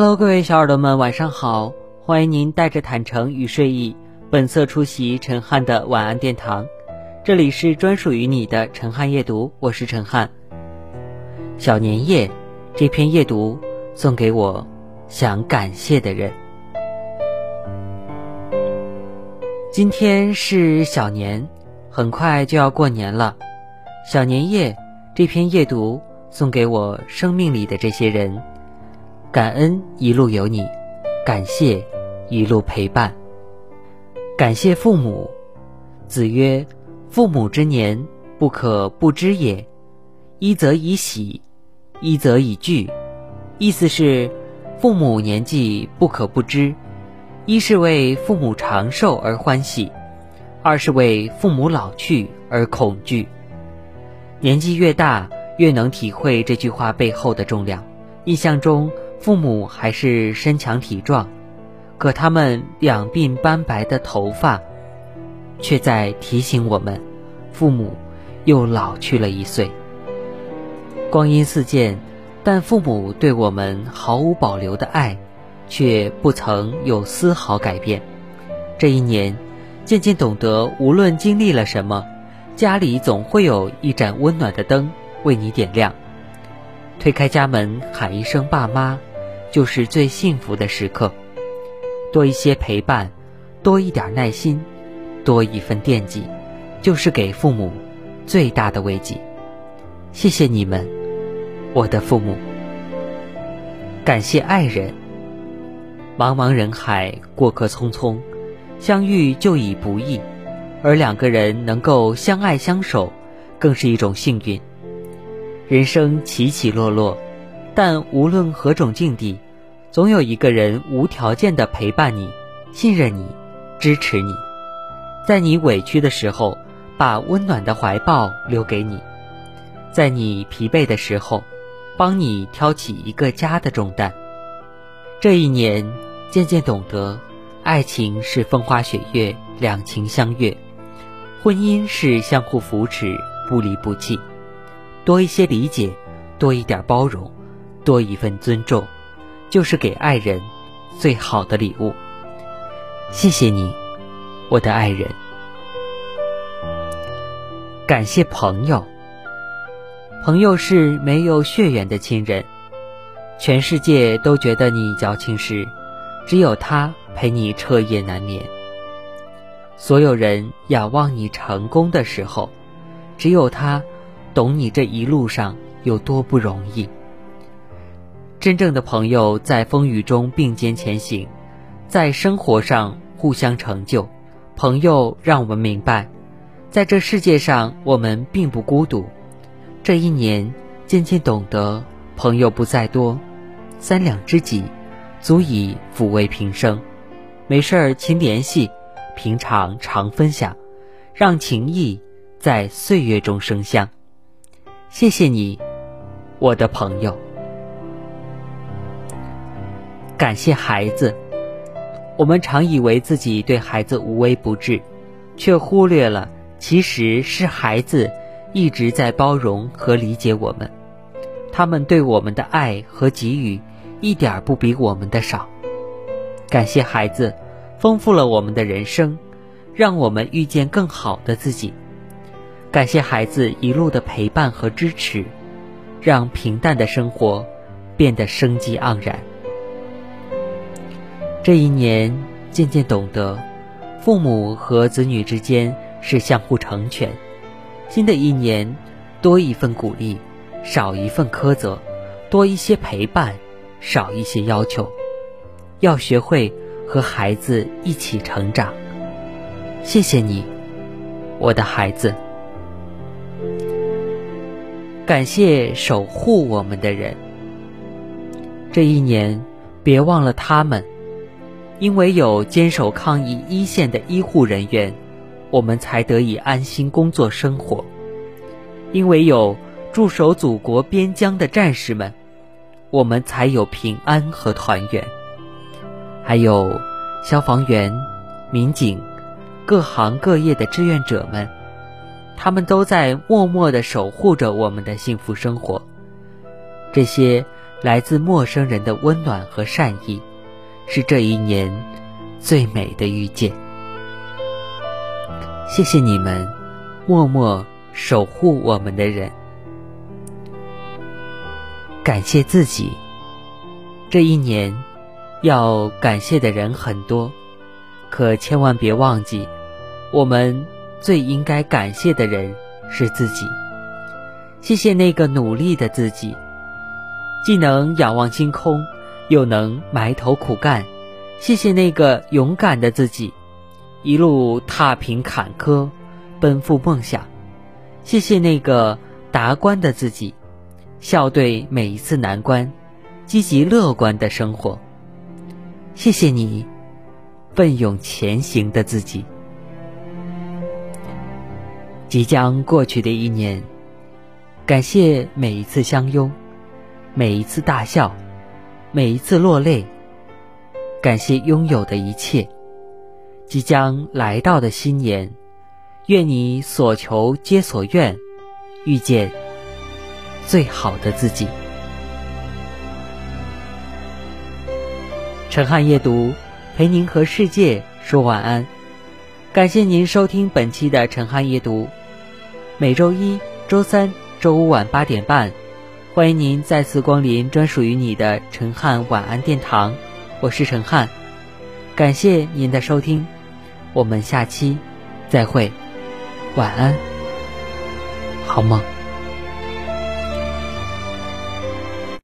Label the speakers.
Speaker 1: Hello，各位小耳朵们，晚上好！欢迎您带着坦诚与睡意，本色出席陈汉的晚安殿堂。这里是专属于你的陈汉夜读，我是陈汉。小年夜，这篇夜读送给我想感谢的人。今天是小年，很快就要过年了。小年夜，这篇夜读送给我生命里的这些人。感恩一路有你，感谢一路陪伴，感谢父母。子曰：“父母之年，不可不知也。一则以喜，一则以惧。”意思是，父母年纪不可不知，一是为父母长寿而欢喜，二是为父母老去而恐惧。年纪越大，越能体会这句话背后的重量。印象中。父母还是身强体壮，可他们两鬓斑白的头发，却在提醒我们，父母又老去了一岁。光阴似箭，但父母对我们毫无保留的爱，却不曾有丝毫改变。这一年，渐渐懂得，无论经历了什么，家里总会有一盏温暖的灯为你点亮。推开家门，喊一声“爸妈”。就是最幸福的时刻，多一些陪伴，多一点耐心，多一份惦记，就是给父母最大的慰藉。谢谢你们，我的父母。感谢爱人。茫茫人海，过客匆匆，相遇就已不易，而两个人能够相爱相守，更是一种幸运。人生起起落落。但无论何种境地，总有一个人无条件的陪伴你、信任你、支持你，在你委屈的时候，把温暖的怀抱留给你；在你疲惫的时候，帮你挑起一个家的重担。这一年，渐渐懂得，爱情是风花雪月、两情相悦；婚姻是相互扶持、不离不弃。多一些理解，多一点包容。多一份尊重，就是给爱人最好的礼物。谢谢你，我的爱人。感谢朋友。朋友是没有血缘的亲人，全世界都觉得你矫情时，只有他陪你彻夜难眠。所有人仰望你成功的时候，只有他懂你这一路上有多不容易。真正的朋友在风雨中并肩前行，在生活上互相成就。朋友让我们明白，在这世界上我们并不孤独。这一年渐渐懂得，朋友不在多，三两知己足以抚慰平生。没事儿勤联系，平常常分享，让情谊在岁月中生香。谢谢你，我的朋友。感谢孩子，我们常以为自己对孩子无微不至，却忽略了其实是孩子一直在包容和理解我们。他们对我们的爱和给予一点不比我们的少。感谢孩子，丰富了我们的人生，让我们遇见更好的自己。感谢孩子一路的陪伴和支持，让平淡的生活变得生机盎然。这一年，渐渐懂得，父母和子女之间是相互成全。新的一年，多一份鼓励，少一份苛责；多一些陪伴，少一些要求。要学会和孩子一起成长。谢谢你，我的孩子。感谢守护我们的人。这一年，别忘了他们。因为有坚守抗疫一线的医护人员，我们才得以安心工作生活；因为有驻守祖国边疆的战士们，我们才有平安和团圆；还有消防员、民警、各行各业的志愿者们，他们都在默默地守护着我们的幸福生活。这些来自陌生人的温暖和善意，是这一年最美的遇见。谢谢你们，默默守护我们的人。感谢自己，这一年要感谢的人很多，可千万别忘记，我们最应该感谢的人是自己。谢谢那个努力的自己，既能仰望星空，又能埋头苦干。谢谢那个勇敢的自己，一路踏平坎坷，奔赴梦想。谢谢那个达观的自己，笑对每一次难关，积极乐观的生活。谢谢你，奋勇前行的自己。即将过去的一年。感谢每一次相拥，每一次大笑，每一次落泪。感谢拥有的一切，即将来到的新年，愿你所求皆所愿，遇见最好的自己。陈汉夜读，陪您和世界说晚安。感谢您收听本期的陈汉夜读，每周一、周三。周五晚八点半，欢迎您再次光临专属于你的陈汉晚安殿堂，我是陈汉，感谢您的收听，我们下期再会，晚安，好梦。